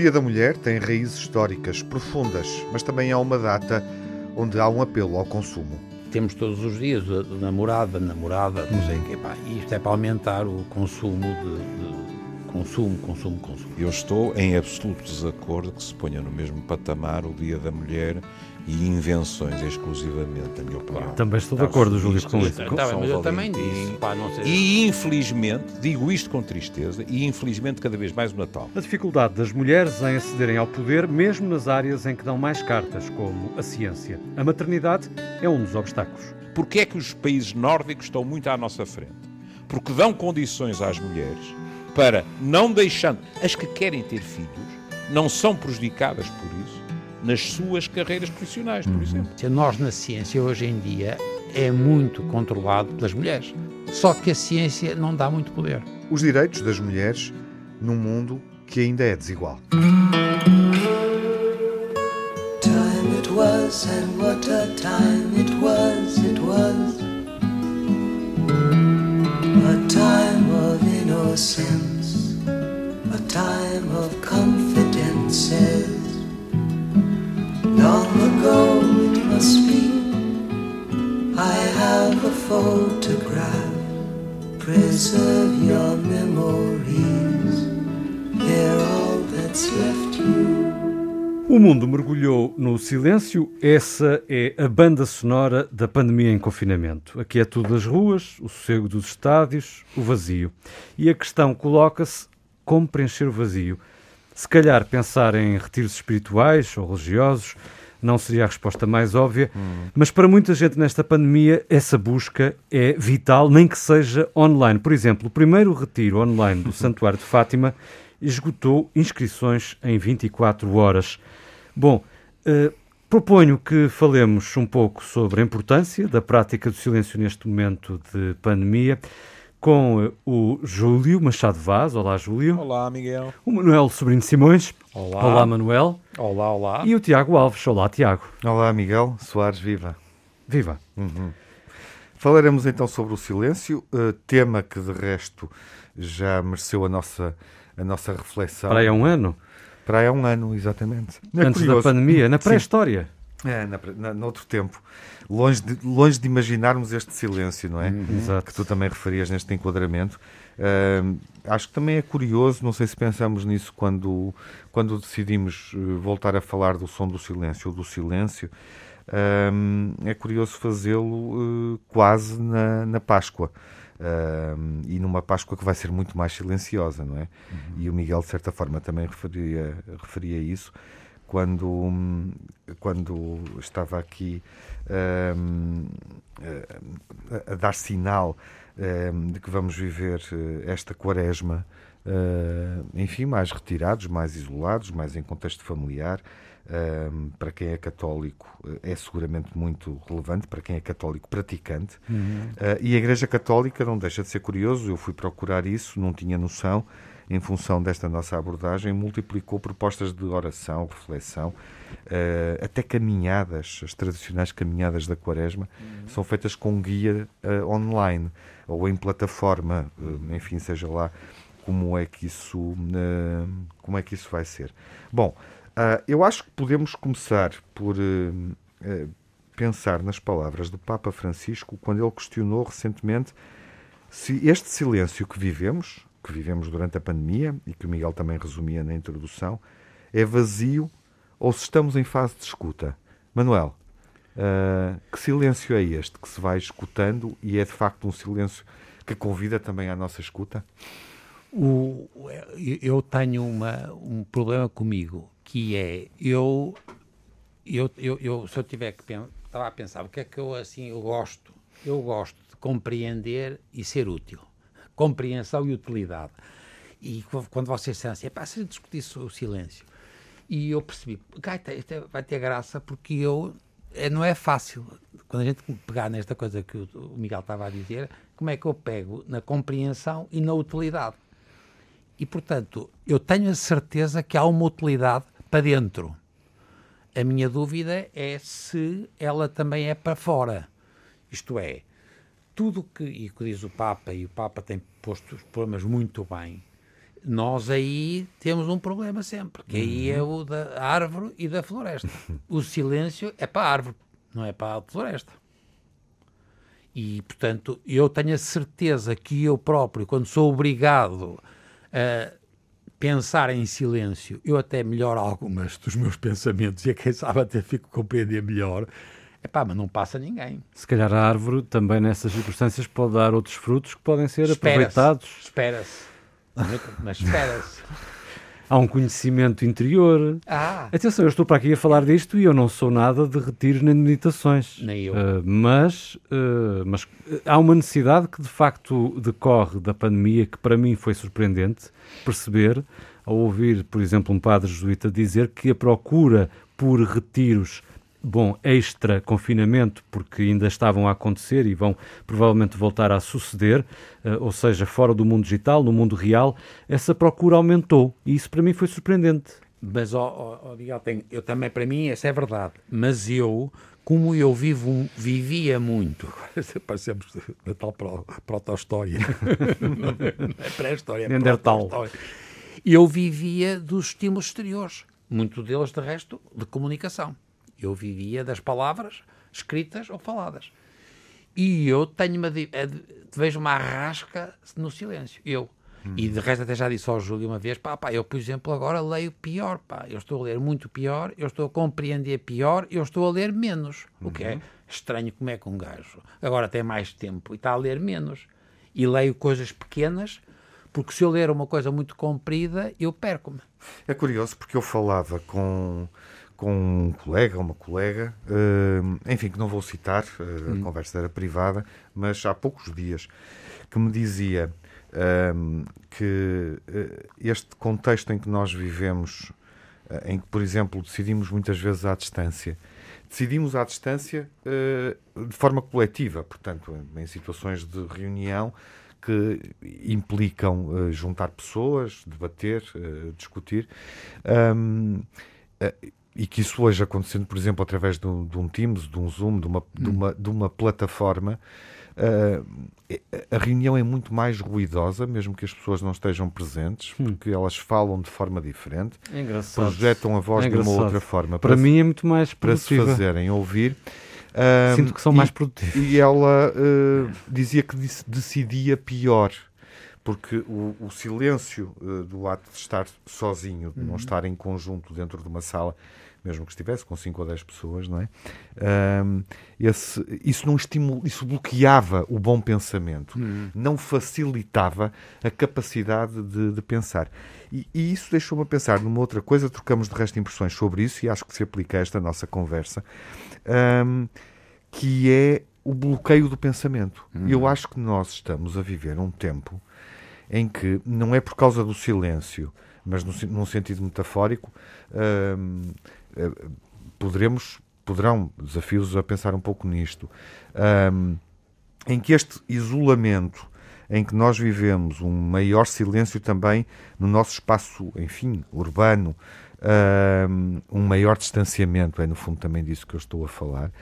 Dia da Mulher tem raízes históricas profundas, mas também é uma data onde há um apelo ao consumo. Temos todos os dias a namorada, namorada, não sei o quê. Pá, isto é para aumentar o consumo de, de consumo, consumo, consumo. Eu estou em absoluto desacordo que se ponha no mesmo patamar o Dia da Mulher e invenções exclusivamente, na minha opinião. Também estou de acordo, Júlio, com isso. Tá bem, mas eu também disse. Pá, não sei. E infelizmente, digo isto com tristeza, e infelizmente cada vez mais o Natal. A dificuldade das mulheres em acederem ao poder, mesmo nas áreas em que dão mais cartas, como a ciência. A maternidade é um dos obstáculos. Porquê é que os países nórdicos estão muito à nossa frente? Porque dão condições às mulheres para, não deixando, as que querem ter filhos, não são prejudicadas por isso nas suas carreiras profissionais, por exemplo. Nós na ciência hoje em dia é muito controlado pelas mulheres. Só que a ciência não dá muito poder. Os direitos das mulheres num mundo que ainda é desigual. Time it was, and what a time it was, it was. A time of innocence, a time of confidences. Long ago it must be. I have a photograph. Preserve your memories. They're all that's left you. O mundo mergulhou no silêncio. Essa é a banda sonora da pandemia em confinamento. A quietude das ruas, o sossego dos estádios, o vazio. E a questão coloca-se: como preencher o vazio? Se calhar pensar em retiros espirituais ou religiosos não seria a resposta mais óbvia, mas para muita gente nesta pandemia essa busca é vital, nem que seja online. Por exemplo, o primeiro retiro online do Santuário de Fátima esgotou inscrições em 24 horas. Bom, eh, proponho que falemos um pouco sobre a importância da prática do silêncio neste momento de pandemia com o Júlio Machado Vaz. Olá, Júlio. Olá, Miguel. O Manuel Sobrinho Simões. Olá. Olá, Manuel. Olá, olá. E o Tiago Alves. Olá, Tiago. Olá, Miguel Soares, viva. Viva. Falaremos então sobre o silêncio, eh, tema que de resto já mereceu a nossa, a nossa reflexão. Para aí há um ano, Para aí há um ano, exatamente. É antes da pandemia, na pré-história. É, na, na, noutro tempo. Longe de, longe de imaginarmos este silêncio, não é? Exato. Que tu também referias neste enquadramento. Ahm, acho que também é curioso, não sei se pensamos nisso quando, quando decidimos eh, voltar a falar do som do silêncio ou do silêncio. Ahm, é curioso fazê-lo eh, quase na, na Páscoa. Ahm, e numa Páscoa que vai ser muito mais silenciosa, não é? E o Miguel, de certa forma, também referia, referia isso quando, hum, quando estava aqui hum, a, a dar sinal hum, de que vamos viver eh, esta quaresma, eh, enfim, mais retirados, mais isolados, mais em contexto familiar. Hum, para quem é católico eh, é seguramente muito relevante, para quem é católico praticante. Eh, e a Igreja Católica não deixa de ser curioso, eu fui procurar isso, não tinha noção, em função desta nossa abordagem, multiplicou propostas de oração, reflexão, eh, até caminhadas, as tradicionais caminhadas da Quaresma, são feitas com guia eh, online ou em plataforma, eh, enfim, seja lá como é que isso, como é que isso vai ser. Bom, eu acho que podemos começar por pensar nas palavras do Papa Francisco quando ele questionou recentemente se este silêncio que vivemos, que vivemos durante a pandemia e que o Miguel também resumia na introdução, é vazio ou se estamos em fase de escuta. Manuel, ah, que silêncio é este que se vai escutando e é de facto um silêncio que convida também à nossa escuta? O- eu tenho uma, um problema comigo, que é, eu, eu, eu, eu- se eu tiver que estava a pensar, o que é que eu assim, eu gosto? Eu gosto de compreender e ser útil. Compreensão e utilidade. E qu- quando vocês disseram assim, pá, se discutisse o silêncio. E eu percebi, gaita, isto vai ter graça porque eu, é, não é fácil. Quando a gente pegar nesta coisa que o, Miguel estava a dizer, como é que eu pego na compreensão e na utilidade? E, portanto, eu tenho a certeza que há uma utilidade para dentro. A minha dúvida é se ela também é para fora. Isto é, tudo que, e que diz o Papa, e o Papa tem posto os problemas muito bem, nós aí temos um problema sempre, que aí é o da árvore e da floresta. O silêncio é para a árvore, não é para a floresta. E, portanto, eu tenho a certeza que eu próprio, quando sou obrigado a pensar em silêncio, eu até melhoro algumas dos meus pensamentos e quem sabe até fico a compreender melhor. Epá, mas não passa ninguém. Se calhar a árvore também nessas circunstâncias pode dar outros frutos que podem ser Espera-se, aproveitados. Espera-se. Mas espera-se. Há um conhecimento interior. Ah, Atenção, eu estou para aqui a falar disto e eu não sou nada de retiros nem de meditações. Nem eu. Uh, mas, uh, mas há uma necessidade que de facto decorre da pandemia que para mim foi surpreendente perceber ao ouvir, por exemplo, um padre jesuíta dizer que a procura por retiros bom, extra confinamento, porque ainda estavam a acontecer e vão provavelmente voltar a suceder, eh, ou seja, fora do mundo digital, no mundo real, essa procura aumentou. E isso para mim foi surpreendente. mas ó, Miguel, tem- eu também, para mim, essa é verdade. Mas eu, como eu vivo, vivia muito, parecemos na tal pro- proto-história, é pré-história, é Neandertal. proto-história. Eu vivia dos estímulos exteriores, muito deles, de resto, de comunicação. Eu vivia das palavras escritas ou faladas. E eu tenho uma, de- vejo uma arrasca no silêncio. Eu. E de resto até já disse ao Júlio uma vez, pá, pá, eu por exemplo agora leio pior, pá, eu estou a ler muito pior, eu estou a compreender pior, eu estou a ler menos, o que é estranho como é que um gajo agora tem mais tempo e está a ler menos. E leio coisas pequenas, porque se eu ler uma coisa muito comprida, eu perco-me. É curioso porque eu falava com, com um colega, uma colega, eh, enfim, que não vou citar, eh, a conversa era privada, mas há poucos dias, que me dizia ehm, que eh, este contexto em que nós vivemos, em que, por exemplo, decidimos muitas vezes à distância, decidimos à distância de forma coletiva, portanto, em, situações de reunião que implicam juntar pessoas, debater, discutir. E que isso hoje acontecendo, por exemplo, através de um, de um Teams, de um Zoom, de uma, de uma, de uma plataforma, ah, a reunião é muito mais ruidosa, mesmo que as pessoas não estejam presentes, porque elas falam de forma diferente, É projetam a voz É de uma outra forma Para se- mim é muito mais para se produtiva. fazerem ouvir. Ah, Sinto que são e- mais produtivos. e ela eh, dizia que dec- decidia pior, porque o, o silêncio eh, do ato de estar sozinho, de não estar em conjunto dentro de uma sala, mesmo que estivesse com 5 ou 10 pessoas, não é? Ahm, esse- isso não estimul, isso bloqueava o bom pensamento, não facilitava a capacidade de, de pensar. E, e isso deixou-me a pensar numa outra coisa, trocamos de resto impressões sobre isso e acho que se aplica a esta nossa conversa. Ahm, que é o bloqueio do pensamento. Eu acho que nós estamos a viver um tempo em que não é por causa do silêncio, mas no, num sentido metafórico, hum, eh, poderemos, poderão desafios a pensar um pouco nisto, hum, em que este isolamento em que nós vivemos um maior silêncio também no nosso espaço, enfim, urbano, hum, um maior distanciamento, é no fundo também disso que eu estou a falar,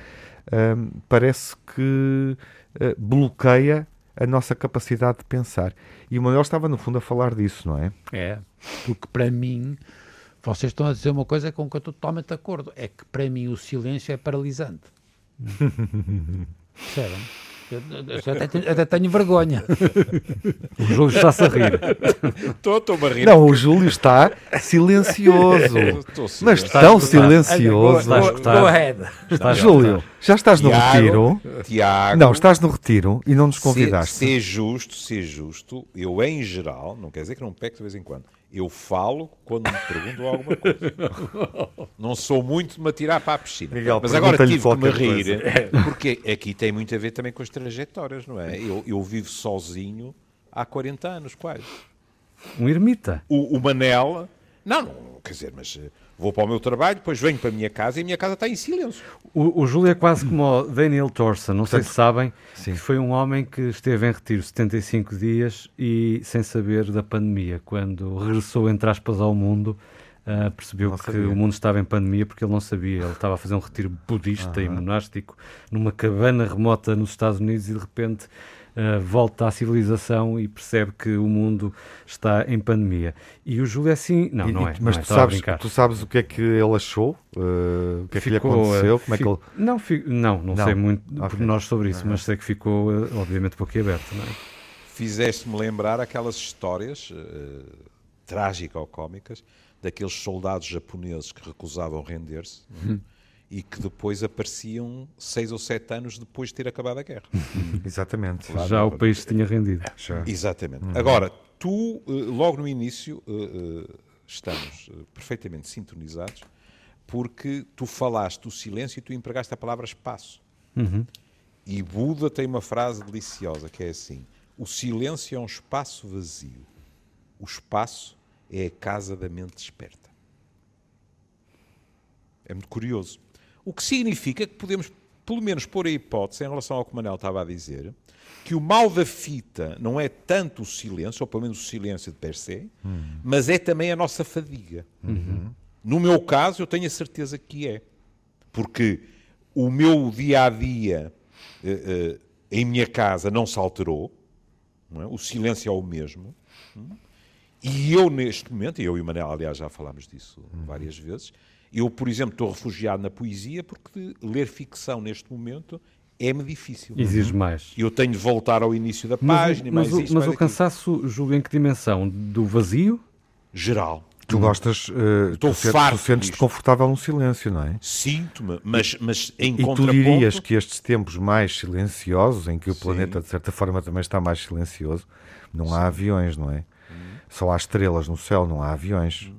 parece que eh, bloqueia a nossa capacidade de pensar. E o Manuel estava, no fundo, a falar disso, não é? É, porque para mim, vocês estão a dizer uma coisa com que eu estou totalmente de acordo, é que para mim o silêncio é paralisante. Percebem? Eu, até, tenho, até tenho vergonha. O Júlio está-se a rir. Estou, estou-me a rir. Não, o Júlio está silencioso. Mas tão silencioso. a go, ahead. Júlio, já estás no Tiago, retiro? Tiago, Não, estás no retiro e não nos se, convidaste. ser justo, ser justo, eu em geral, não quer dizer que não peco de vez em quando, eu falo quando me perguntam alguma coisa. Não sou muito de me atirar para a piscina. Miguel, Mas agora tive que me rir, porque aqui tem muito a ver também com as trajetórias, não é? Eu, eu vivo sozinho há 40 anos, quase. Um ermita. O, o Manel, não, não, quer dizer, mas eh, vou para o meu trabalho, depois venho para a minha casa e a minha casa está em silêncio. O, o Júlio é quase como o Daniel Thorson, não sei se sabem, sim. foi um homem que esteve em retiro 75 dias e sem saber da pandemia. Quando regressou, entre aspas, ao mundo, ah, percebeu Não que sabia. o mundo estava em pandemia porque ele não sabia. Ele estava a fazer um retiro budista e monástico numa cabana remota nos Estados Unidos e de repente uh, volta à civilização e percebe que o mundo está em pandemia. E o Júlio é assim, não, E- não é. Mas não é, tu, sabes, tu sabes o que é que ele achou? Uh, o que é que lhe aconteceu? uh, Como é que ele... não, fi- não, não, Não. sei muito Ok. por nós sobre isso, mas sei que ficou, uh, obviamente, boquiaberto. Não é? Fizeste-me lembrar aquelas histórias eh, trágicas ou cómicas daqueles soldados japoneses que recusavam render-se? E que depois apareciam seis ou sete anos depois de ter acabado a guerra. Exatamente. Claro. Já o país se tinha rendido. Já. Exatamente. Agora, tu, eh, logo no início, eh, eh, estamos perfeitamente sintonizados porque tu falaste do silêncio e tu empregaste a palavra espaço. E Buda tem uma frase deliciosa que é assim: o silêncio é um espaço vazio, o espaço é a casa da mente desperta. É muito curioso. O que significa que podemos, pelo menos, pôr a hipótese, em relação ao que o Manel estava a dizer, que o mal da fita não é tanto o silêncio, ou pelo menos o silêncio de per se, mas é também a nossa fadiga. No meu caso, eu tenho a certeza que é. Porque o meu dia a dia eh, eh, em minha casa não se alterou, não é? o silêncio é o mesmo. E eu, neste momento, e eu e o Manel, aliás, já falámos disso várias vezes, eu, por exemplo, estou refugiado na poesia porque ler ficção neste momento é-me difícil. Exige mais. Eu tenho de voltar ao início da Mas, página, mas, mais o, isto, mas o cansaço, Júlio, em que dimensão? Do vazio? Geral. Tu gostas, uh, Estou tu, se- farto tu sentes-te confortável no silêncio, não é? Sinto-me, mas, mas em E tu contraponto... dirias que estes tempos mais silenciosos, em que o Sim. planeta de certa forma também está mais silencioso, não há aviões, não é? Só há estrelas no céu, não há aviões.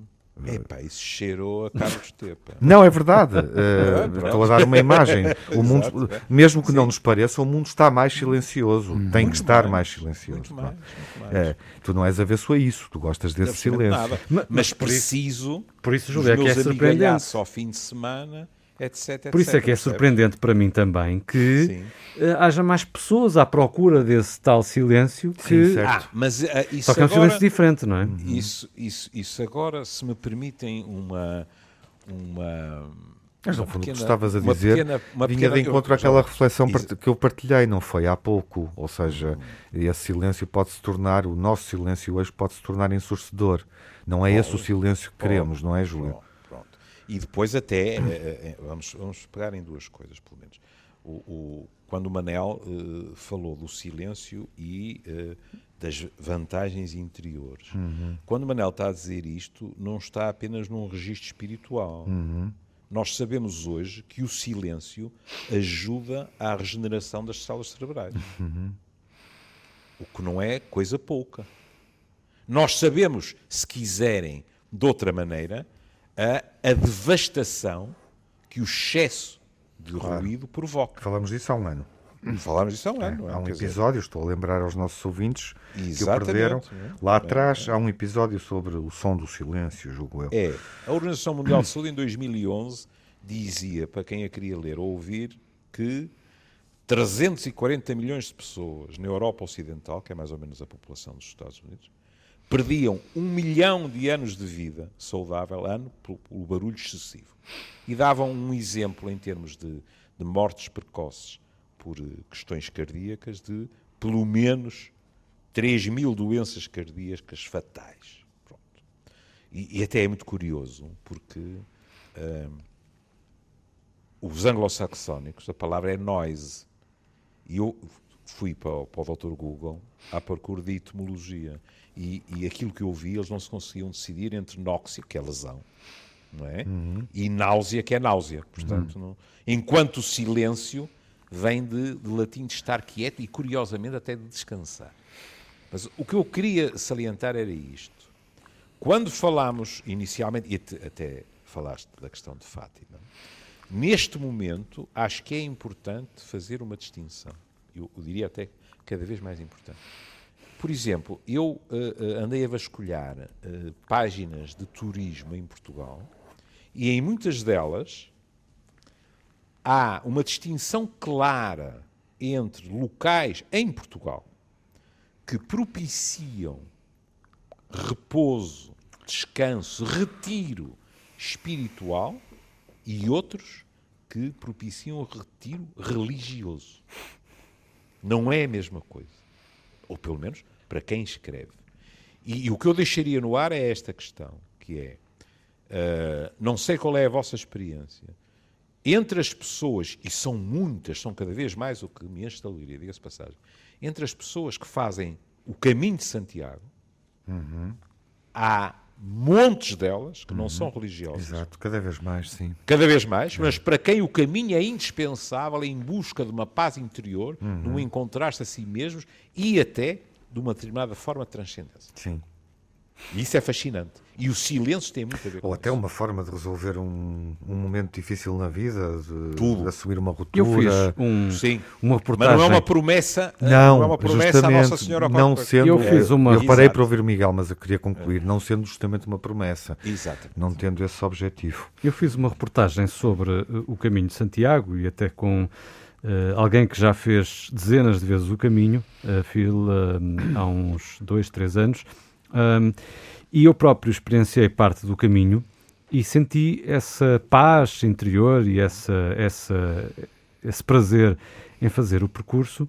Epá, isso cheirou a Carlos Tepa. Não, é verdade. Uh, estou a dar uma imagem. O mundo, Exato, mesmo que não nos pareça, o mundo está mais silencioso. Tem que estar mais, silencioso. Muito mais, muito mais. É, tu não és avesso a isso, tu gostas desse silêncio. Mas, mas por isso- preciso Por isso, dos Júlio, é que é surpreendente. ao fim de semana, etc, Por isso é que é percebes? surpreendente para mim também que Sim. eh, haja mais pessoas à procura desse tal silêncio que. Sim, certo. Ah, mas ah, isso Só que é um agora... silêncio diferente, não é? Isso, isso, isso agora, se me permitem uma... uma Mas no fundo o que estavas a uma dizer pequena- uma vinha pequena- de encontro eu- àquela já- reflexão Isso. que eu partilhei, não foi há pouco. Ou seja, esse silêncio pode se tornar, o nosso silêncio hoje pode se tornar ensurdecedor. Não é esse o silêncio que queremos, não é, Júlio? Pronto. E depois até, eh, eh, vamos, vamos pegar em duas coisas, pelo menos. O, o- quando o Manel eh, falou do silêncio e eh, das vantagens interiores. Quando o Manel está a dizer isto, não está apenas num registro espiritual. Nós sabemos hoje que o silêncio ajuda à regeneração das células cerebrais. O que não é coisa pouca. Nós sabemos, se quiserem, de outra maneira, a, a devastação que o excesso de ruído provoca. Falamos disso há um ano. Falámos disso há um ano, não é? Há um Quer dizer, episódio, estou a lembrar aos nossos ouvintes que o Exatamente, perderam. é? Lá atrás há um episódio sobre o som do silêncio, julgo eu. É, a Organização Mundial de Saúde em 2011 dizia, para quem a queria ler ou ouvir, que 340 milhões de pessoas na Europa Ocidental, que é mais ou menos a população dos Estados Unidos, perdiam um milhão de anos de vida saudável ano pelo, barulho excessivo. E davam um exemplo em termos de, de mortes precoces por eh, questões cardíacas de pelo menos 3 mil doenças cardíacas fatais. Pronto. E, e até é muito curioso, porque hum, os anglo-saxónicos, a palavra é noise. E eu fui para, para o Dr. Google à procura de etimologia. E, e aquilo que eu vi, eles não se conseguiam decidir entre nóxio, que é lesão, não é? E náusea, que é náusea. Portanto, não- enquanto o silêncio vem de, de latim de estar quieto e, curiosamente, até de descansar. Mas o que eu queria salientar era isto. Quando falámos inicialmente, e até, até falaste da questão de Fátima, neste momento acho que é importante fazer uma distinção. Eu, eu diria até cada vez mais importante. Por exemplo, eu eh, andei a vasculhar eh, páginas de turismo em Portugal e em muitas delas há uma distinção clara entre locais em Portugal que propiciam repouso, descanso, retiro espiritual e outros que propiciam retiro religioso. Não é a mesma coisa. Ou pelo menos para quem escreve. E, e o que eu deixaria no ar é esta questão, que é, uh, não sei qual é a vossa experiência, entre as pessoas, e são muitas, são cada vez mais o que me enche de alegria, diga-se passagem, entre as pessoas que fazem o caminho de Santiago, uhum. há montes delas que uhum. não são religiosas. Exato, cada vez mais, sim. Cada vez mais, é. mas para quem o caminho é indispensável em busca de uma paz interior, uhum. de um encontrar-se a si mesmos e até de uma determinada forma de transcendência. Sim. E isso é fascinante. E o silêncio tem muito a ver com Ou até isso. uma forma de resolver um, um momento difícil na vida, de, Tudo. de assumir uma ruptura. Eu fiz um, Sim. uma reportagem. Mas não é uma promessa, não, não é uma promessa à Nossa Senhora não sendo, Eu fiz uma... Eu parei para ouvir o Miguel, mas eu queria concluir, não sendo justamente uma promessa. Exato. Não tendo esse objetivo. Eu fiz uma reportagem sobre uh, o caminho de Santiago e até com Uh, alguém que já fez dezenas de vezes o caminho, uh, uh, há uns dois, três anos, um, e eu próprio experienciei parte do caminho e senti essa paz interior e essa, essa, esse prazer em fazer o percurso.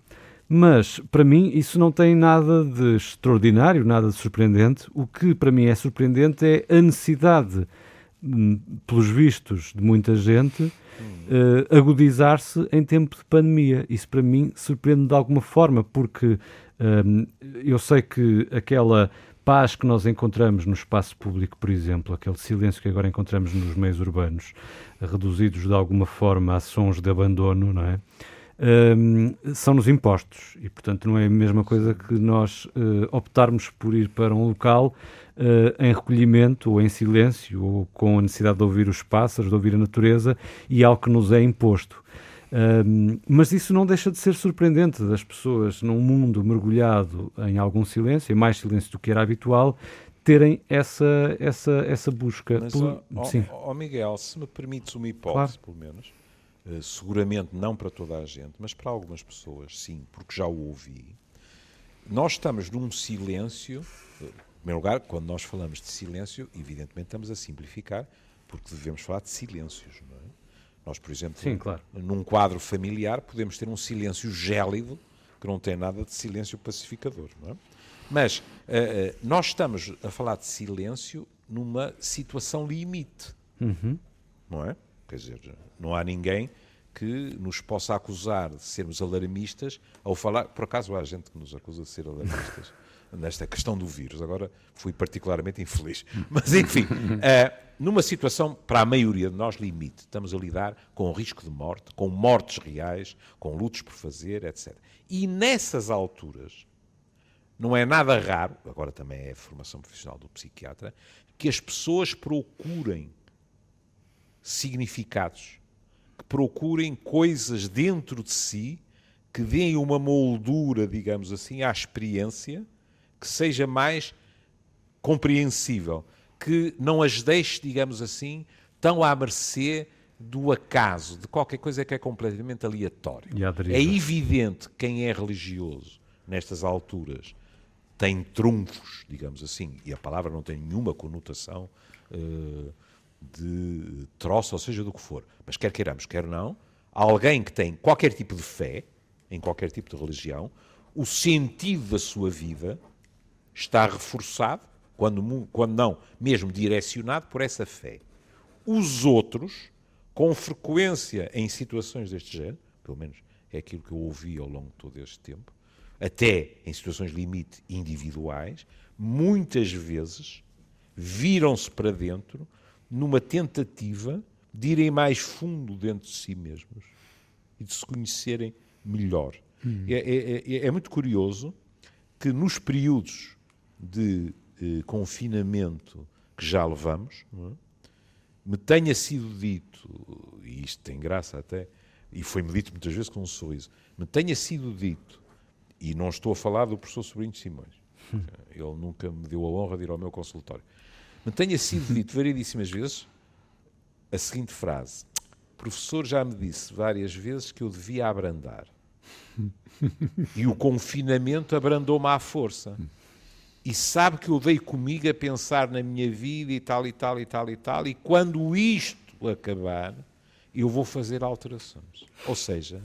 Mas, para mim, isso não tem nada de extraordinário, nada de surpreendente. O que para mim é surpreendente é a necessidade, hum, pelos vistos de muita gente, uh, agudizar-se em tempo de pandemia. Isso para mim surpreende de alguma forma, porque um, eu sei que aquela paz que nós encontramos no espaço público, por exemplo, aquele silêncio que agora encontramos nos meios urbanos, reduzidos de alguma forma a sons de abandono, não é? Um, são-nos impostos e, portanto, não é a mesma coisa que nós uh, optarmos por ir para um local uh, em recolhimento ou em silêncio ou com a necessidade de ouvir os pássaros, de ouvir a natureza e algo que nos é imposto. Um, mas isso não deixa de ser surpreendente das pessoas num mundo mergulhado em algum silêncio, mais silêncio do que era habitual, terem essa, essa, essa busca. Mas, Pelo... Miguel, se me permites uma hipótese, claro. pelo menos, uh, seguramente não para toda a gente, mas para algumas pessoas, sim, porque já o ouvi. Nós estamos num silêncio, uh, em primeiro lugar, quando nós falamos de silêncio, evidentemente estamos a simplificar, porque devemos falar de silêncios? Nós, por exemplo, Sim, claro. num quadro familiar, podemos ter um silêncio gélido que não tem nada de silêncio pacificador. É? Mas uh, uh, nós estamos a falar de silêncio numa situação limite. Uhum. Não é? Quer dizer, não há ninguém que nos possa acusar de sermos alarmistas ao falar. Por acaso há gente que nos acusa de ser alarmistas nesta questão do vírus. Agora fui particularmente infeliz. Mas, enfim, uh, numa situação, para a maioria de nós, limite. Estamos a lidar com o risco de morte, com mortes reais, com lutos por fazer, etc. E nessas alturas, não é nada raro, agora também é a formação profissional do psiquiatra, que as pessoas procurem significados, que procurem coisas dentro de si que deem uma moldura, digamos assim, à experiência que seja mais compreensível, que não as deixe, digamos assim, tão à mercê do acaso, de qualquer coisa que é completamente aleatório. É evidente que quem é religioso nestas alturas tem trunfos, digamos assim, e a palavra não tem nenhuma conotação uh, de troço, ou seja, do que for. Mas quer queiramos, quer não, alguém que tem qualquer tipo de fé, em qualquer tipo de religião, o sentido da sua vida está reforçado, quando, quando não, mesmo direcionado por essa fé. Os outros, com frequência em situações deste género, pelo menos é aquilo que eu ouvi ao longo de todo este tempo, até em situações limite individuais, muitas vezes viram-se para dentro numa tentativa de irem mais fundo dentro de si mesmos e de se conhecerem melhor. Hum. É, é, é, é, muito curioso que nos períodos de eh, confinamento que já levamos, é? me tenha sido dito, e isto tem graça até, e foi-me dito muitas vezes com um sorriso, me tenha sido dito, e não estou a falar do professor Sobrinho de Simões, hum. ele nunca me deu a honra de ir ao meu consultório, me tenha sido dito variedíssimas vezes a seguinte frase: professor já me disse várias vezes que eu devia abrandar. E o confinamento abrandou-me à força e sabe que eu dei comigo a pensar na minha vida e tal e tal e tal e tal, e quando isto acabar, eu vou fazer alterações. Ou seja,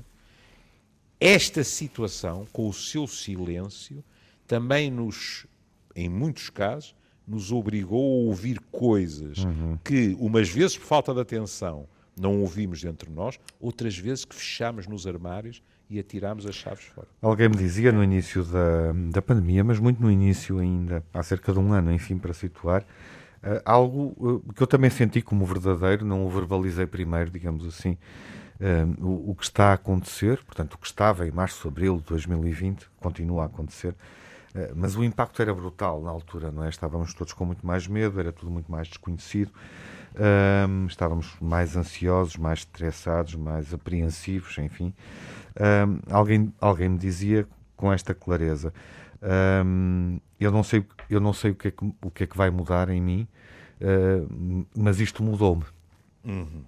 esta situação, com o seu silêncio, também nos, em muitos casos, nos obrigou a ouvir coisas que, umas vezes por falta de atenção, não ouvimos entre nós, outras vezes que fechámos nos armários e atirámos as chaves fora. Alguém me dizia no início da, da pandemia, mas muito no início ainda, há cerca de um ano, enfim, para situar, uh, algo uh, que eu também senti como verdadeiro, não o verbalizei primeiro, digamos assim, uh, o, o, que está a acontecer, portanto, o que estava em março, abril de 2020, continua a acontecer, mas o impacto era brutal na altura, não é? Estávamos todos com muito mais medo, era tudo muito mais desconhecido, estávamos mais ansiosos, mais estressados, mais apreensivos, enfim. Um, alguém, alguém me dizia com esta clareza: um, eu não sei, eu não sei o, que é que, o que é que vai mudar em mim, uh, mas isto mudou-me. Uhum.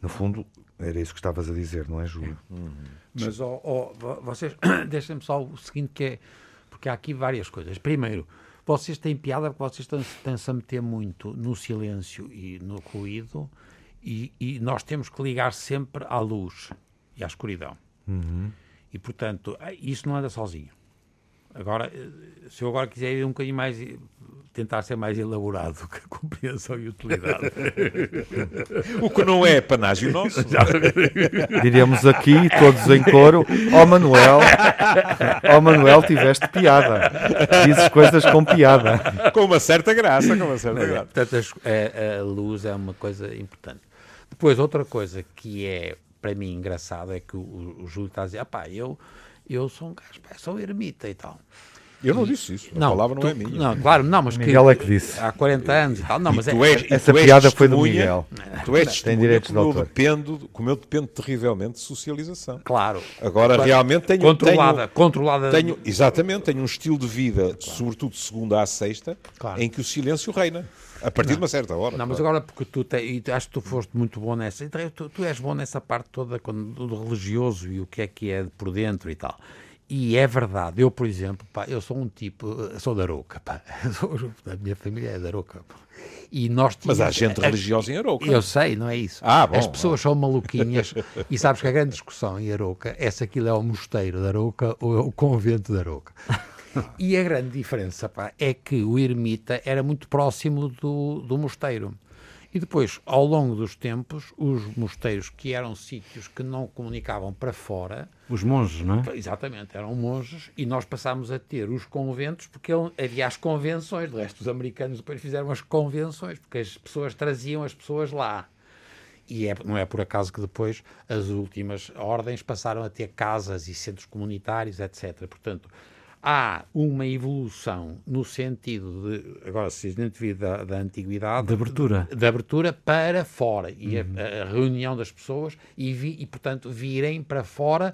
No fundo, era isso que estavas a dizer, não é, Júlio? Uhum. Mas oh, oh, vocês, deixem-me só o seguinte: que é porque há aqui várias coisas. Primeiro, vocês têm piada porque vocês estão-se a meter muito no silêncio e no ruído, e, e nós temos que ligar sempre à luz e à escuridão. Uhum. E, portanto, isso não anda sozinho. Agora, eh, se eu agora quiser ir um bocadinho mais, tentar ser mais elaborado que a compreensão e utilidade. o que não é panágio nosso. Diríamos aqui, todos em coro, ó oh, Manuel, ó oh, Manuel, tiveste piada. Dizes coisas com piada. Com uma certa graça, com uma certa não, graça. Portanto, a, a luz é uma coisa importante. Depois, outra coisa que é para mim engraçado é que o, o Júlio está a dizer, pá, eu, eu sou um gajo, pá, sou ermita e tal. Eu não disse isso, a não, palavra não tu, é minha. Não, claro, não, mas Miguel é que disse. Há 40 anos e tal. Não, mas é, és, essa piada foi do Miguel. Tu és Tem direitos como, eu dependo, como eu dependo terrivelmente de socialização. Claro. Agora, claro. realmente tenho... Controlada. Tenho, controlada. Tenho, exatamente, tenho um estilo de vida, claro. sobretudo de segunda à sexta, claro. em que o silêncio reina. A partir não. de uma certa hora. Não, mas agora porque tu te, e acho que tu foste muito bom nessa. Tu, tu és bom nessa parte toda do religioso e o que é que é por dentro e tal. E é verdade, eu, por exemplo, pá, eu sou um tipo, sou da Aroca, pá, a minha família é da Aroca. E nós tínhamos, Mas há gente religiosa em Aroca. Eu sei, não é isso. Ah, bom, As pessoas bom. são maluquinhas e sabes que a grande discussão em Aroca é se aquilo é o mosteiro da Aroca ou é o convento da Aroca. E a grande diferença pá, é que o ermita era muito próximo do, do mosteiro. E depois, ao longo dos tempos, os mosteiros, que eram sítios que não comunicavam para fora. Os monges, não é? Exatamente, eram monges, e nós passámos a ter os conventos, porque havia as convenções. De resto, os americanos depois fizeram as convenções, porque as pessoas traziam as pessoas lá. E é, não é por acaso que depois as últimas ordens passaram a ter casas e centros comunitários, etc. Portanto, há uma evolução no sentido de, agora se devido da, da antiguidade, de abertura. De, de, abertura para fora e uhum. a, a, reunião das pessoas e, vi, e, portanto, virem para fora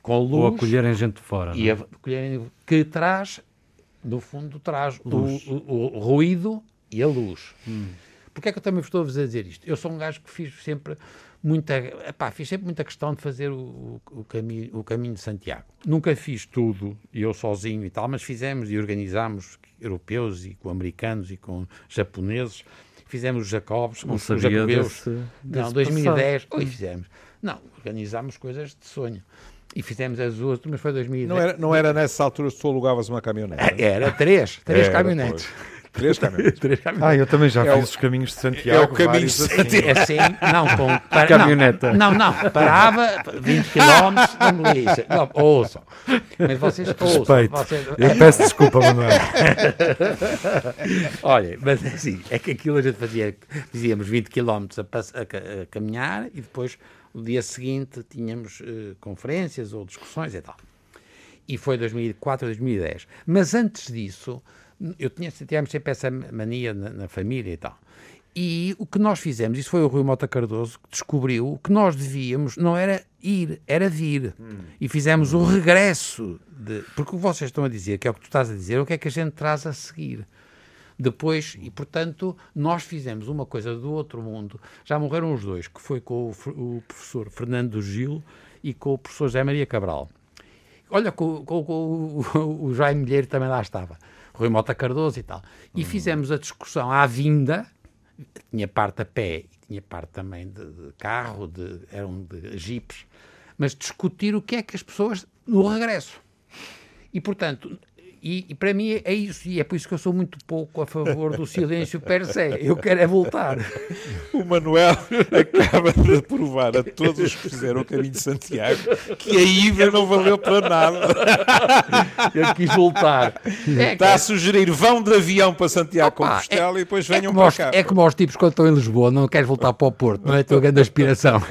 com luz. Ou acolherem gente de fora. E é? acolherem, que traz, no fundo, traz o, o, o, ruído e a luz. Hum. Porquê é que eu também estou a dizer isto? Eu sou um gajo que fiz sempre muita, epá, fiz sempre muita questão de fazer o, o, caminho, o caminho de Santiago. Nunca fiz tudo, eu sozinho e tal, mas fizemos e organizámos, europeus e com americanos e com japoneses, fizemos os Jacobs, com os jacobeus. Desse, desse não, 2010, oi, fizemos. Não, organizámos coisas de sonho. E fizemos as outras, mas foi 2010. Não era, não era nessa altura que tu alugavas uma caminhonete? Era, três, três era, caminhonetes. Pois. Três caminhões. Três caminhões. Ah, eu também já é fiz o... os caminhos de Santiago. É o caminho de Santiago. Assim. assim, não, com para, caminhoneta. Não, não, parava 20 km, não me lixa. Não, ouçam. Mas vocês ouçam. Respeito. Vocês... Eu peço desculpa, Manuel. Olha, mas assim, é que aquilo a gente fazia, fazíamos 20 km a, a, a caminhar e depois no dia seguinte tínhamos uh, conferências ou discussões e tal. E foi 2004, 2010. Mas antes disso eu tinha, tínhamos sempre essa mania na, na, família e tal. E o que nós fizemos, isso foi o Rui Mota Cardoso que descobriu que nós devíamos, não era ir, era vir. Hum. E fizemos o regresso. De, porque o que vocês estão a dizer, que é o que tu estás a dizer, o que é que a gente traz a seguir. Depois, e portanto, nós fizemos uma coisa do outro mundo. Já morreram os dois, que foi com o, o professor Fernando Gil e com o professor José Maria Cabral. Olha, com, com, com o, o Jaime Milheiro também lá estava. Rui Mota Cardoso e tal. E uhum. fizemos a discussão à vinda, tinha parte a pé e tinha parte também de, de carro, de, eram de jipes, mas discutir o que é que as pessoas no regresso. E, portanto, e, e, para mim é isso, e é por isso que eu sou muito pouco a favor do silêncio per se. Eu quero é voltar. O Manuel acaba de provar a todos os que fizeram o caminho de Santiago que a ida não valeu para nada. Eu quis voltar. É Está a sugerir vão de avião para Santiago Opa, Compostela é, e depois venham é para os, cá. É como os tipos quando estão em Lisboa, não queres voltar para o Porto, não é a tua grande aspiração.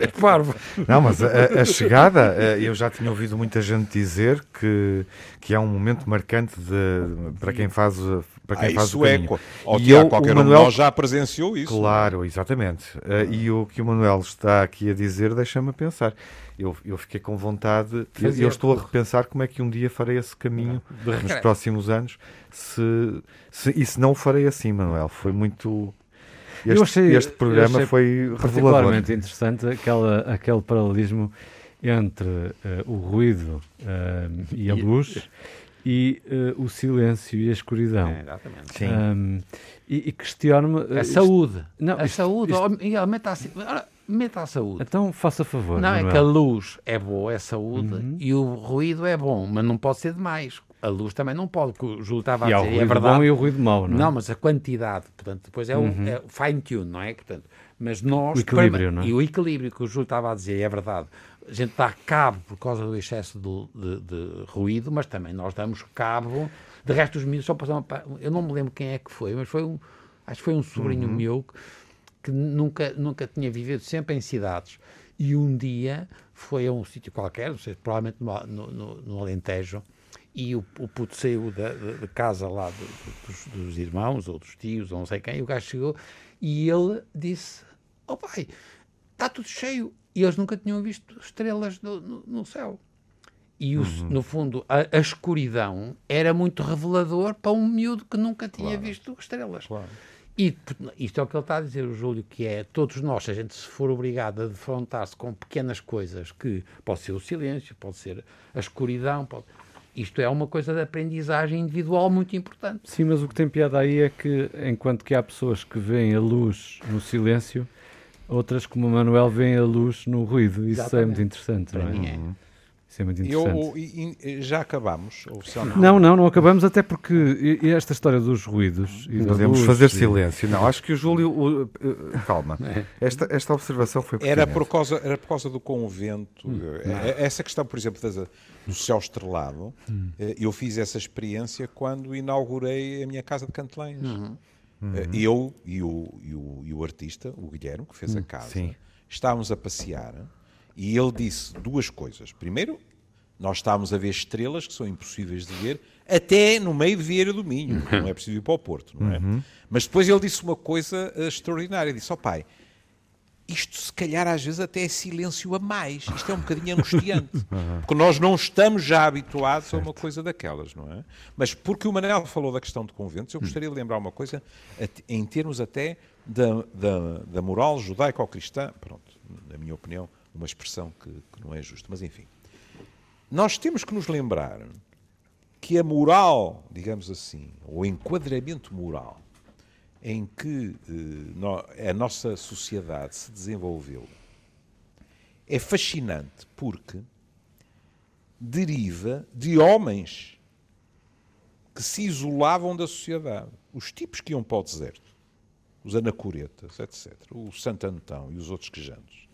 É parvo. Não, mas a, a chegada, eh, eu já tinha ouvido muita gente dizer que, que é um momento marcante de, para quem faz para quem ah, faz isso o é caminho. é ou e eu, qualquer Manuel, um de nós já presenciou isso claro exatamente. Uh, e o que o Manuel está aqui a dizer deixa-me pensar. Eu, eu fiquei com vontade eu, eu estou a repensar como é que um dia farei esse caminho nos próximos anos se, se, e se não o farei assim Manuel. Foi muito este, achei, este programa foi particularmente interessante aquela, aquele paralelismo entre uh, o ruído uh, e a luz e uh, o silêncio e a escuridão. É, exatamente. Sim. Um, e, e questiono-me. A saúde. Não, a isto, saúde. Isto... Oh, meta, a, meta a saúde. Então faça favor. Não, Manuel. é que a luz é boa, é saúde, uhum. e o ruído é bom, mas não pode ser demais. A luz também não pode, porque o Júlio estava a e dizer, é verdade. bom e o ruído mau, não é? Não, mas a quantidade, portanto, depois é, uhum. o, é fine-tune, não é? Portanto, mas nós... O equilíbrio, não é? E o equilíbrio que o Júlio estava a dizer, é verdade a gente dá cabo por causa do excesso de, de, de ruído, mas também nós damos cabo. De resto, os miúdos, só para uma, eu não me lembro quem é que foi, mas foi um, acho que foi um sobrinho uhum. meu que, que, nunca, nunca tinha vivido sempre em cidades. E um dia foi a um sítio qualquer, não sei, provavelmente no, no, no Alentejo, e o, o puto saiu da, da casa lá do, dos, dos, irmãos ou dos tios ou não sei quem, e o gajo chegou e ele disse: Oh pai, está tudo cheio. E eles nunca tinham visto estrelas no, no, no céu. E, o, uhum. no fundo, a, a, escuridão era muito revelador para um miúdo que nunca tinha claro. visto estrelas. Claro. E isto é o que ele está a dizer, o Júlio, que é todos nós, se a gente se for obrigado a defrontar-se com pequenas coisas, que pode ser o silêncio, pode ser a escuridão, pode... isto é uma coisa de aprendizagem individual muito importante. Sim, mas o que tem piada aí é que, enquanto que há pessoas que veem a luz no silêncio, Outras, como o Manuel, veem a luz no ruído. Isso Exatamente. é muito interessante, não é? é. Isso é muito interessante. Eu, já acabamos? Não, não, não acabamos, até porque esta história dos ruídos. Podemos fazer silêncio. Não, acho que o Júlio. O, calma. É. Esta, esta observação foi era por, causa, era por causa do convento. Hum. Eh, essa questão, por exemplo, do céu estrelado, hum. Eh, eu fiz essa experiência quando inaugurei a minha casa de Cantelães. Uhum. Uhum. Eu e o, e, o, e o artista, o Guilherme, que fez a hum, casa, Sim. estávamos a passear e ele disse duas coisas. Primeiro, nós estávamos a ver estrelas que são impossíveis de ver, até no meio de Vieira do Minho. Não é preciso ir para o Porto, não é? Uhum. Mas depois ele disse uma coisa uh, extraordinária. Disse, ó oh, pai, isto se calhar às vezes até é silêncio a mais. Isto é um bocadinho angustiante. Porque nós não estamos já habituados certo. a uma coisa daquelas, não é? Mas porque o Manel falou da questão de conventos, eu hum. gostaria de lembrar uma coisa em termos até da, da, da moral judaico-cristã. Pronto, na minha opinião, uma expressão que, que não é justa, mas enfim. Nós temos que nos lembrar que a moral, digamos assim, o enquadramento moral em que eh, a nossa sociedade se desenvolveu é fascinante porque deriva de homens que se isolavam da sociedade. Os tipos que iam para o deserto, os anacoretas, etc., o Santo Antão e os outros quejantes,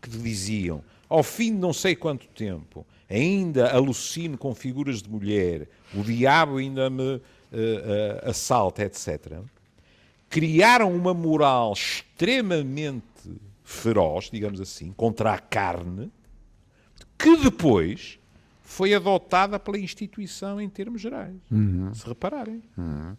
que diziam, ao fim de não sei quanto tempo, ainda alucino com figuras de mulher, o diabo ainda me uh, uh, assalta, etc., criaram uma moral extremamente feroz, digamos assim, contra a carne, que depois foi adotada pela instituição em termos gerais. Uhum. Se repararem. Uhum.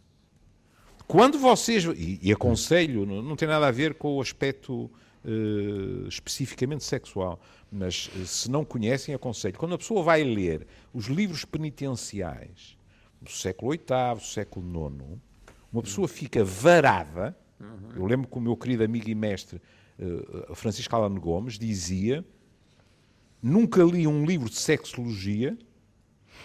Quando vocês. E, e aconselho, não, não, tem nada a ver com o aspecto uh, especificamente sexual, mas uh, se não conhecem, aconselho. Quando a pessoa vai ler os livros penitenciais do século VIII, século IX, uma pessoa fica varada. Eu lembro que o meu querido amigo e mestre uh, Francisco Alano Gomes dizia: Nunca li um livro de sexologia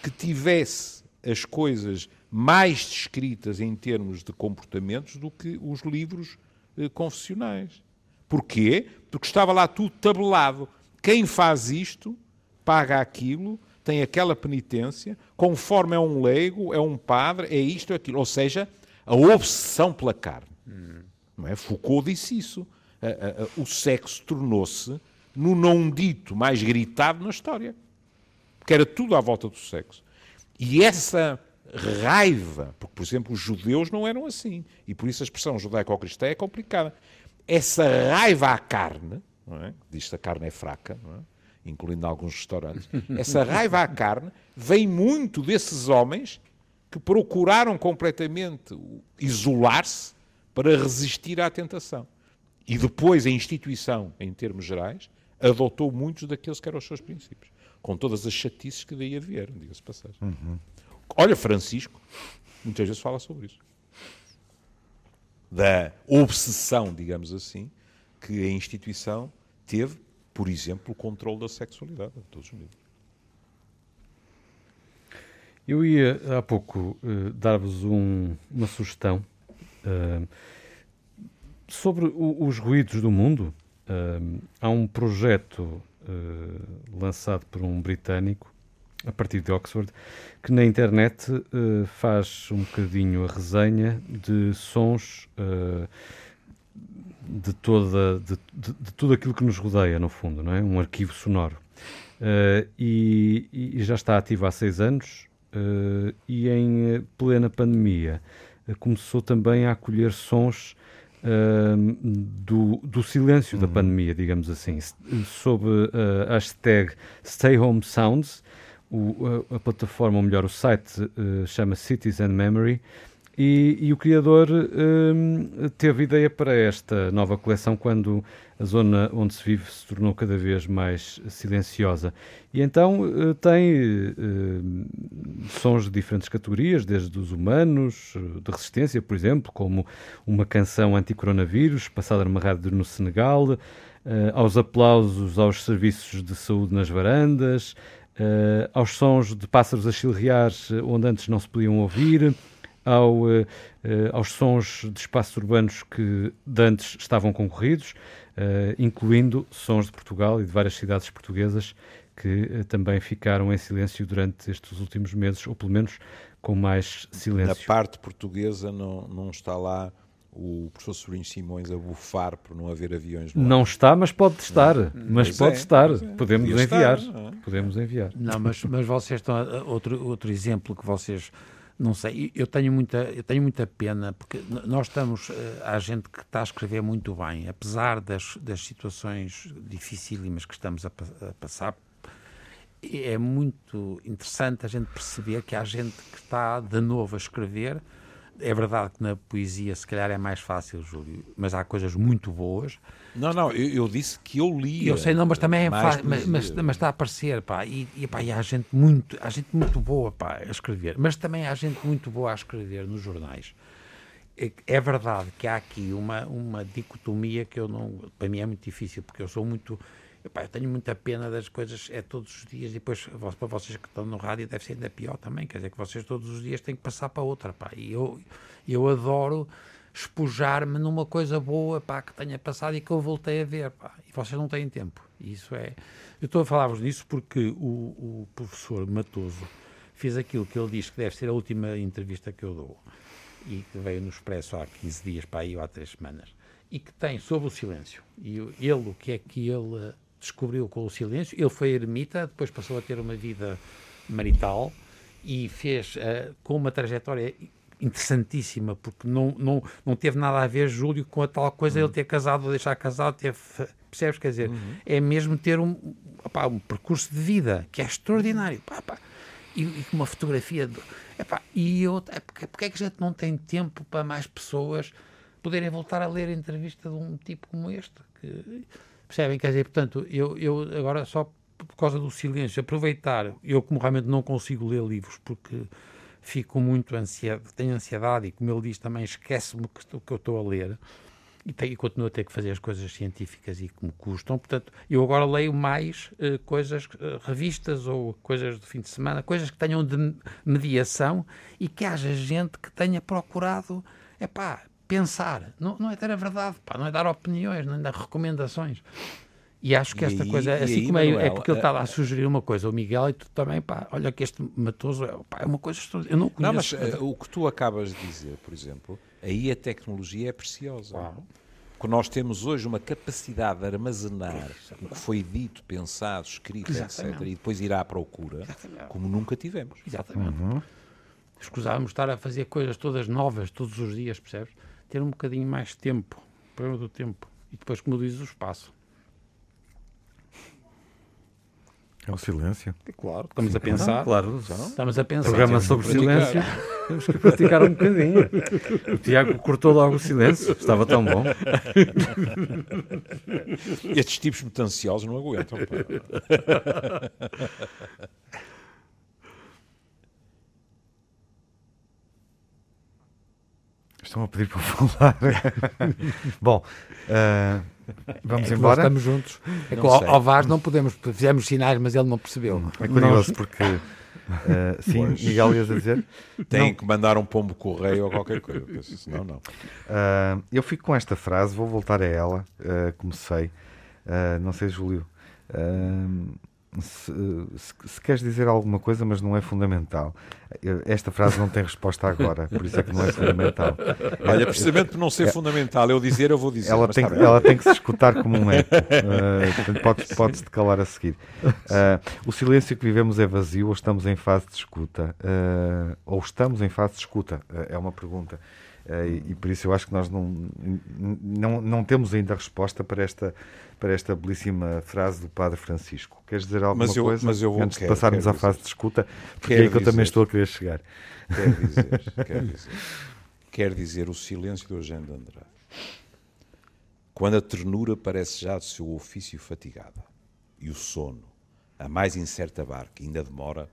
que tivesse as coisas mais descritas em termos de comportamentos do que os livros uh, confessionais. Porquê? Porque estava lá tudo tabelado. Quem faz isto paga aquilo, tem aquela penitência, conforme é um leigo, é um padre, é isto, é aquilo. Ou seja, a obsessão pela carne. Não é? Foucault disse isso. A- a- o sexo tornou-se no não dito mais gritado na história. Porque era tudo à volta do sexo. E essa raiva, porque, por exemplo, os judeus não eram assim, e por isso a expressão judaico-cristã é complicada. Essa raiva à carne, não é? diz que a carne é fraca, é? incluindo alguns restaurantes, essa raiva à carne vem muito desses homens que procuraram completamente isolar-se para resistir à tentação. E depois a instituição, em termos gerais, adotou muitos daqueles que eram os seus princípios, com todas as chatices que daí vieram, diga-se passagem. Olha, Francisco, muitas vezes fala sobre isso. Da obsessão, digamos assim, que a instituição teve, por exemplo, o controle da sexualidade a todos os níveis. Eu ia há pouco eh, dar-vos um- uma sugestão eh, sobre o- os ruídos do mundo. Eh, há um projeto lançado por um britânico, a partir de Oxford, que na internet faz um bocadinho a resenha de sons de, toda, de, de- de tudo aquilo que nos rodeia, no fundo, não é? Um arquivo sonoro. Eh, e, e já está ativo há seis anos e em eh, plena pandemia eh, começou também a acolher sons ahm, do, do silêncio da pandemia, digamos assim, sob a hashtag Stay Home Sounds. O- a, a plataforma, ou melhor, o site eh, chama Cities and Memory e, e o criador hum, teve ideia para esta nova coleção quando a zona onde se vive se tornou cada vez mais silenciosa. E então eh, tem eh, sons de diferentes categorias, desde os humanos, eh, de resistência, por exemplo, como uma canção anti-coronavírus passada numa rádio no Senegal, eh, aos aplausos aos serviços de saúde nas varandas, aos sons de pássaros a chilrear onde antes não se podiam ouvir, ao, eh, eh, aos sons de espaços urbanos que de antes estavam concorridos, eh, incluindo sons de Portugal e de várias cidades portuguesas que também ficaram em silêncio durante estes últimos meses, ou pelo menos com mais Na silêncio. parte portuguesa não, não está lá o professor Sobrinho Simões a bufar por não haver aviões no. Não está, mas pode estar. Mas Pois pode é, estar. é. Podemos Podia enviar. estar, não é? Podemos enviar. Não, mas, mas vocês estão. a- Outro, outro exemplo que vocês. Não sei, eu tenho muita, eu tenho muita pena, porque nós estamos. eh, Há gente que está a escrever muito bem, apesar das, das situações dificílimas que estamos a, a passar. É muito interessante a gente perceber que há gente que está de novo a escrever. É verdade que na poesia, se calhar, é mais fácil, Júlio, mas há coisas muito boas. Não, não, eu, eu disse que eu lia. Eu sei, não, mas também é fácil, mas, mas, mas está a aparecer, pá, e, e, pá, e há gente muito, há gente muito boa, pá, a escrever, mas também há gente muito boa a escrever nos jornais. É, é verdade que há aqui uma, uma dicotomia que eu não, para mim é muito difícil, porque eu sou muito, epá, eu tenho muita pena das coisas, é todos os dias, e depois para vocês que estão no rádio deve ser ainda pior também, quer dizer que vocês todos os dias têm que passar para outra, pá, e eu, eu adoro espojar-me numa coisa boa pá, que tenha passado e que eu voltei a ver. Pá, e vocês não têm tempo. Isso é. Eu estou a falar-vos nisso porque o, o professor Matoso fez aquilo que ele diz que deve ser a última entrevista que eu dou e que veio no Expresso há 15 dias para aí ou há 3 semanas e que tem sobre o silêncio. E ele, o que é que ele descobriu com o silêncio? Ele foi ermita, depois passou a ter uma vida marital e fez eh, com uma trajetória interessantíssima, porque não, não, não teve nada a ver, Júlio, com a tal coisa ele ter casado ou deixar casado, teve, percebes? Quer dizer, é mesmo ter um, opá, um percurso de vida que é extraordinário. Pá, pá. E, e com uma fotografia. Epá, e eu, é porque, porque é que a gente não tem tempo para mais pessoas poderem voltar a ler a entrevista de um tipo como este? Que, percebem? Quer dizer, portanto, eu, eu agora só por causa do silêncio, aproveitar, eu como realmente não consigo ler livros porque fico muito ansiado, tenho ansiedade e como ele diz também, esquece-me o que, eu estou a ler e, tenho, e continuo a ter que fazer as coisas científicas e que me custam. Portanto, eu agora leio mais eh, coisas, eh, revistas ou coisas do fim de semana, coisas que tenham de mediação e que haja gente que tenha procurado, é pá, pensar. Não, não é ter a verdade, pá, não é dar opiniões, não é dar recomendações. E acho que E esta aí- coisa, assim aí, como é, é Manuel, porque ele a- estava a sugerir uma coisa, o Miguel, e tu também, pá, olha que este Matoso é, pá, é uma coisa extraordinária. Eu não Não, mas conheço. eh, o que tu acabas de dizer, por exemplo, aí a tecnologia é preciosa. Porque nós temos hoje uma capacidade de armazenar o que foi dito, pensado, escrito, etc. Exatamente. E depois ir à procura, como nunca tivemos. Exatamente. Escusávamos de estar a fazer coisas todas novas, todos os dias, percebes? Ter um bocadinho mais de tempo, o problema do tempo. E depois, como dizes, o espaço. É o silêncio. Claro. Estamos a pensar. Claro, Estamos a pensar. programa temos sobre silêncio. Temos que praticar um bocadinho. O Tiago cortou logo o silêncio. Estava tão bom. Estes tipos muito ansiosos não aguentam. pá. Estão a pedir para falar. Bom, ah, vamos É embora. estamos juntos. É que Não ao, Vaz não podemos, fizemos sinais, mas ele não percebeu. É curioso porque. ah, sim, Miguel, ias a dizer? Têm que mandar um pombo correio ou qualquer coisa. porque Senão, não. Ah, eu fico com esta frase, vou voltar a ela. comecei. Não sei, Júlio. Se, se- se queres dizer alguma coisa, mas não é fundamental. Eh, Esta frase não tem resposta agora, por isso é que não é fundamental. Olha, precisamente por não ser fundamental eu dizer, eu vou dizer. Ela tem, bem. ela tem que se escutar como um eco. Uh, portanto, podes, podes te calar a seguir. Uh, o silêncio que vivemos é vazio ou estamos em fase de escuta? Uh, ou estamos em fase de escuta? É uma pergunta. Uh, e, e por isso eu acho que nós não, não, não temos ainda resposta para esta, para esta belíssima frase do Padre Francisco. Queres dizer alguma Mas eu- coisa mas eu vou- antes de quero, passarmos quero à fase de escuta? Porque é que eu também estou a querer chegar. Quer dizer, quer dizer, quer dizer o silêncio de Eugênio de Andrade. Quando a ternura parece já do seu ofício fatigada e o sono, a mais incerta barca, ainda demora,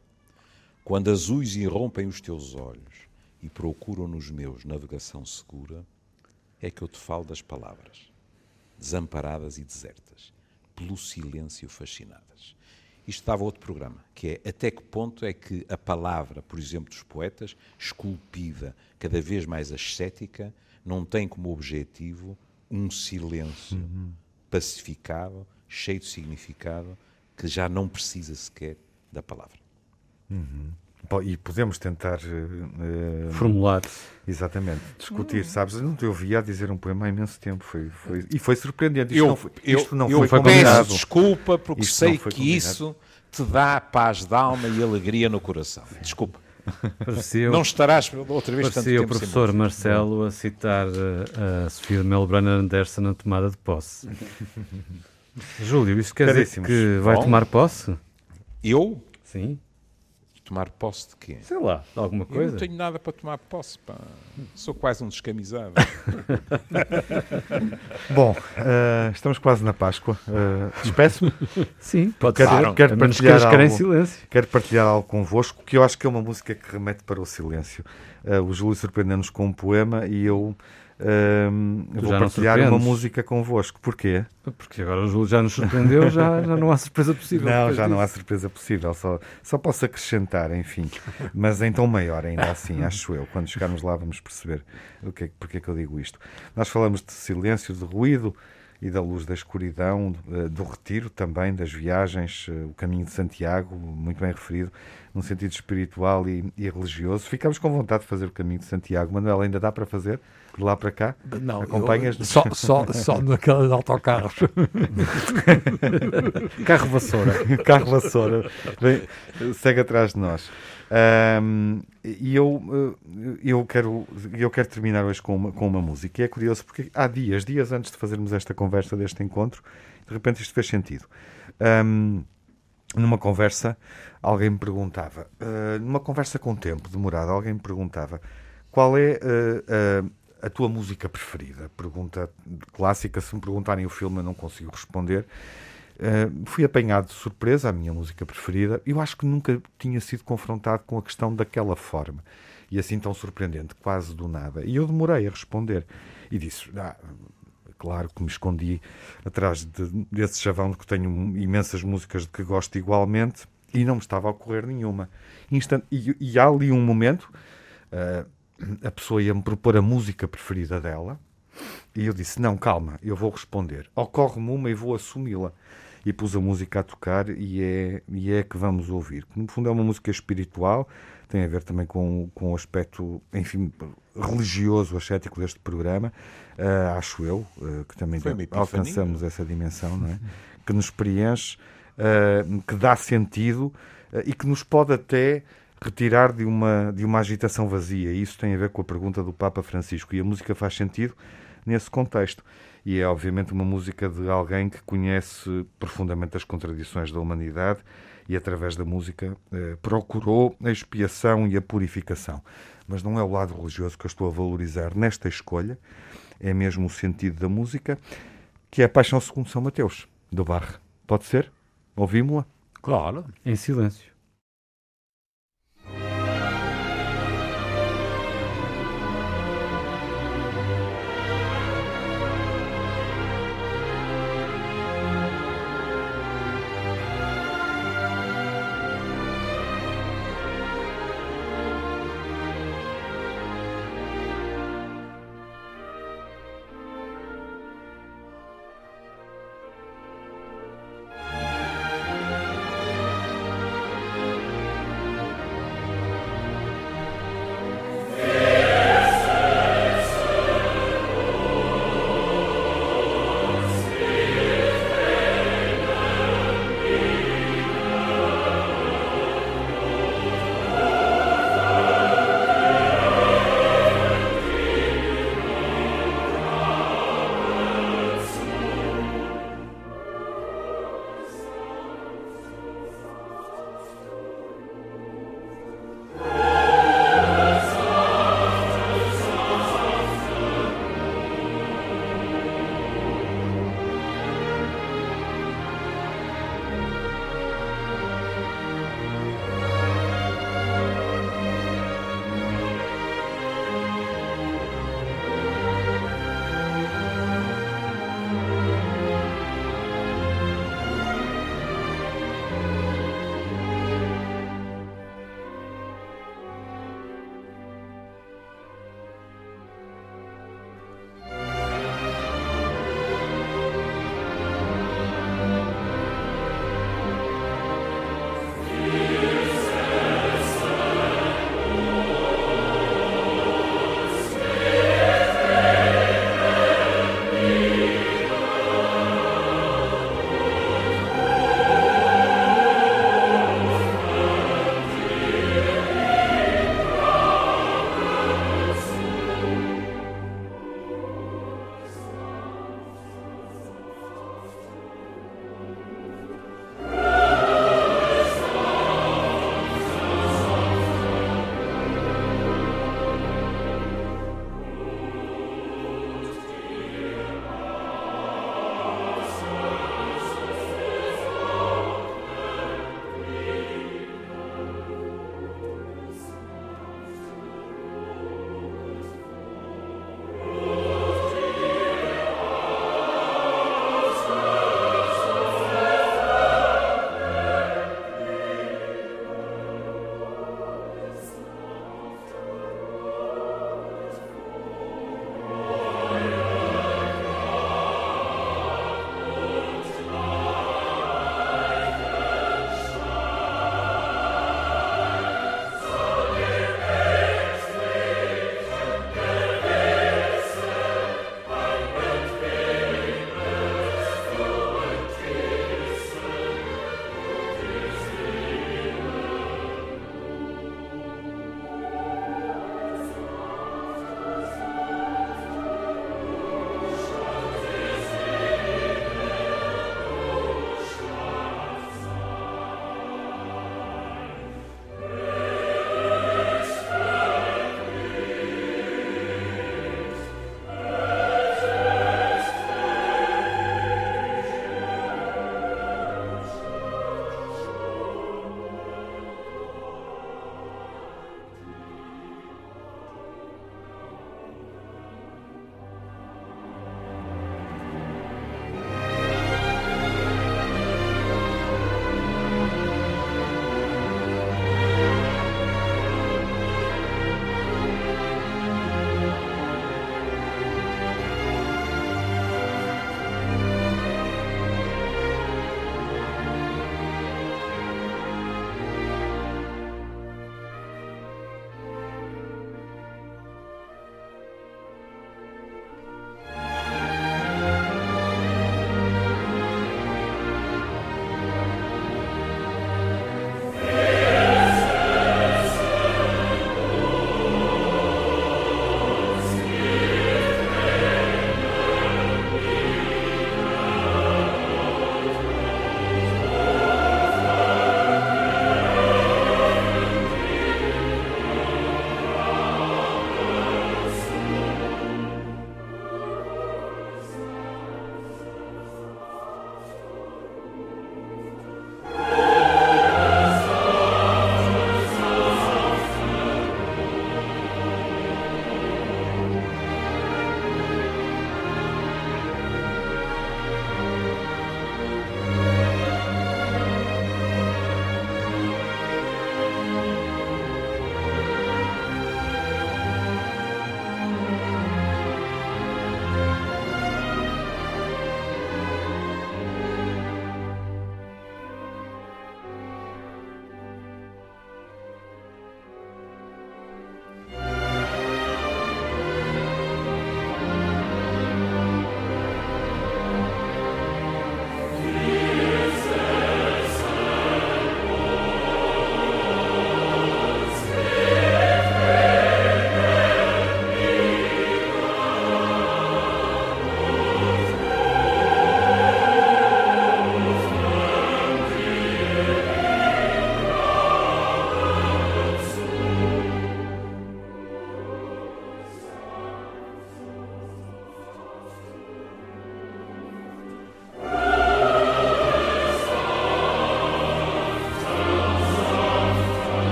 quando azuis irrompem os teus olhos e procuram nos meus navegação segura, é que eu te falo das palavras, desamparadas e desertas, pelo silêncio fascinadas. Isto dava outro programa, que é até que ponto é que a palavra, por exemplo, dos poetas, esculpida, cada vez mais ascética, não tem como objetivo um silêncio pacificado, cheio de significado, que já não precisa sequer da palavra. Po- E podemos tentar. uh, Formular. Exatamente, discutir, sabes? Eu não te ouvia a dizer um poema há imenso tempo, foi, foi, e foi surpreendente. Isto eu, não foi, eu- isto não eu foi peço combinado. desculpa porque Isto sei que combinado. isso te dá paz de alma e alegria no coração. Desculpa. Parecia, Não estarás outra vez tanto parecia o tempo sem professor. Marcelo a citar eh, a Sofia Melbrana Anderson na tomada de posse. Júlio, isso quer dizer Caríssimos. que vai Bom. tomar posse? Eu? Sim. Tomar posse de quê? Sei lá, de alguma Eu coisa. não tenho nada para tomar posse, pá. Sou quase um descamisado. Bom, eh, estamos quase na Páscoa. Uh, Despeço-me, Sim, pode Quero- ser. quero partilhar ficar em algo. silêncio. quero partilhar algo convosco, que eu acho que é uma música que remete para o silêncio. Eh, o Júlio surpreendeu-nos com um poema e eu vou partilhar uma música convosco. Porquê? Porque agora o Júlio já nos surpreendeu, já, já não há surpresa possível. Não, já não há disso. surpresa possível, só, só posso acrescentar, enfim. Mas em tom maior, ainda assim, acho eu. Quando chegarmos lá, vamos perceber o que, é- porque é que eu digo isto. Nós falamos de silêncio, de ruído e da luz da escuridão, eh, do retiro também, das viagens, eh, o caminho de Santiago, muito bem referido, num sentido espiritual e, e religioso. Ficamos com vontade de fazer o caminho de Santiago. Manuel, ainda dá para fazer? De lá para cá? Não, Acompanhas-nos? eu- só, só, só naqueles autocarros. Carro vassoura. carro vassoura vem, segue atrás de nós. Ahm, e eu, eh, eu, quero, eu quero terminar hoje com uma, com uma música. E é curioso porque há dias, dias antes de fazermos esta conversa, deste encontro, de repente isto fez sentido. Ahm, numa conversa, alguém me perguntava, ah, numa conversa com tempo demorada, alguém me perguntava qual é ah, ah, a tua música preferida? Pergunta clássica, se me perguntarem o filme eu não consigo responder. Uh, fui apanhado de surpresa, a minha música preferida. Eu acho que nunca tinha sido confrontado com a questão daquela forma. E assim tão surpreendente, quase do nada. E eu demorei a responder. E disse, ah, claro que me escondi atrás de- desse chavão de que tenho imensas músicas de que gosto igualmente e não me estava a ocorrer nenhuma. Instant, e, e há ali um momento, uh, a pessoa ia-me propor a música preferida dela, E eu disse: Não, calma, eu vou responder. Ocorre-me uma e vou assumi-la. E pus a música a tocar e é, e é que vamos ouvir. No fundo, é uma música espiritual, tem a ver também com, com o aspecto, enfim, religioso, ascético deste programa, uh, acho eu, uh, que também alcançamos essa dimensão, não é? que nos preenche, uh, que dá sentido e que nos pode até retirar de uma, de uma agitação vazia. Isso tem a ver com a pergunta do Papa Francisco. E a música faz sentido nesse contexto. E é, obviamente, uma música de alguém que conhece profundamente as contradições da humanidade e, através da música, eh, procurou a expiação e a purificação. Mas não é o lado religioso que eu estou a valorizar nesta escolha, é mesmo o sentido da música, que é a Paixão segundo São Mateus, do Barre. Pode ser? Ouvimos-la? Claro. Em silêncio.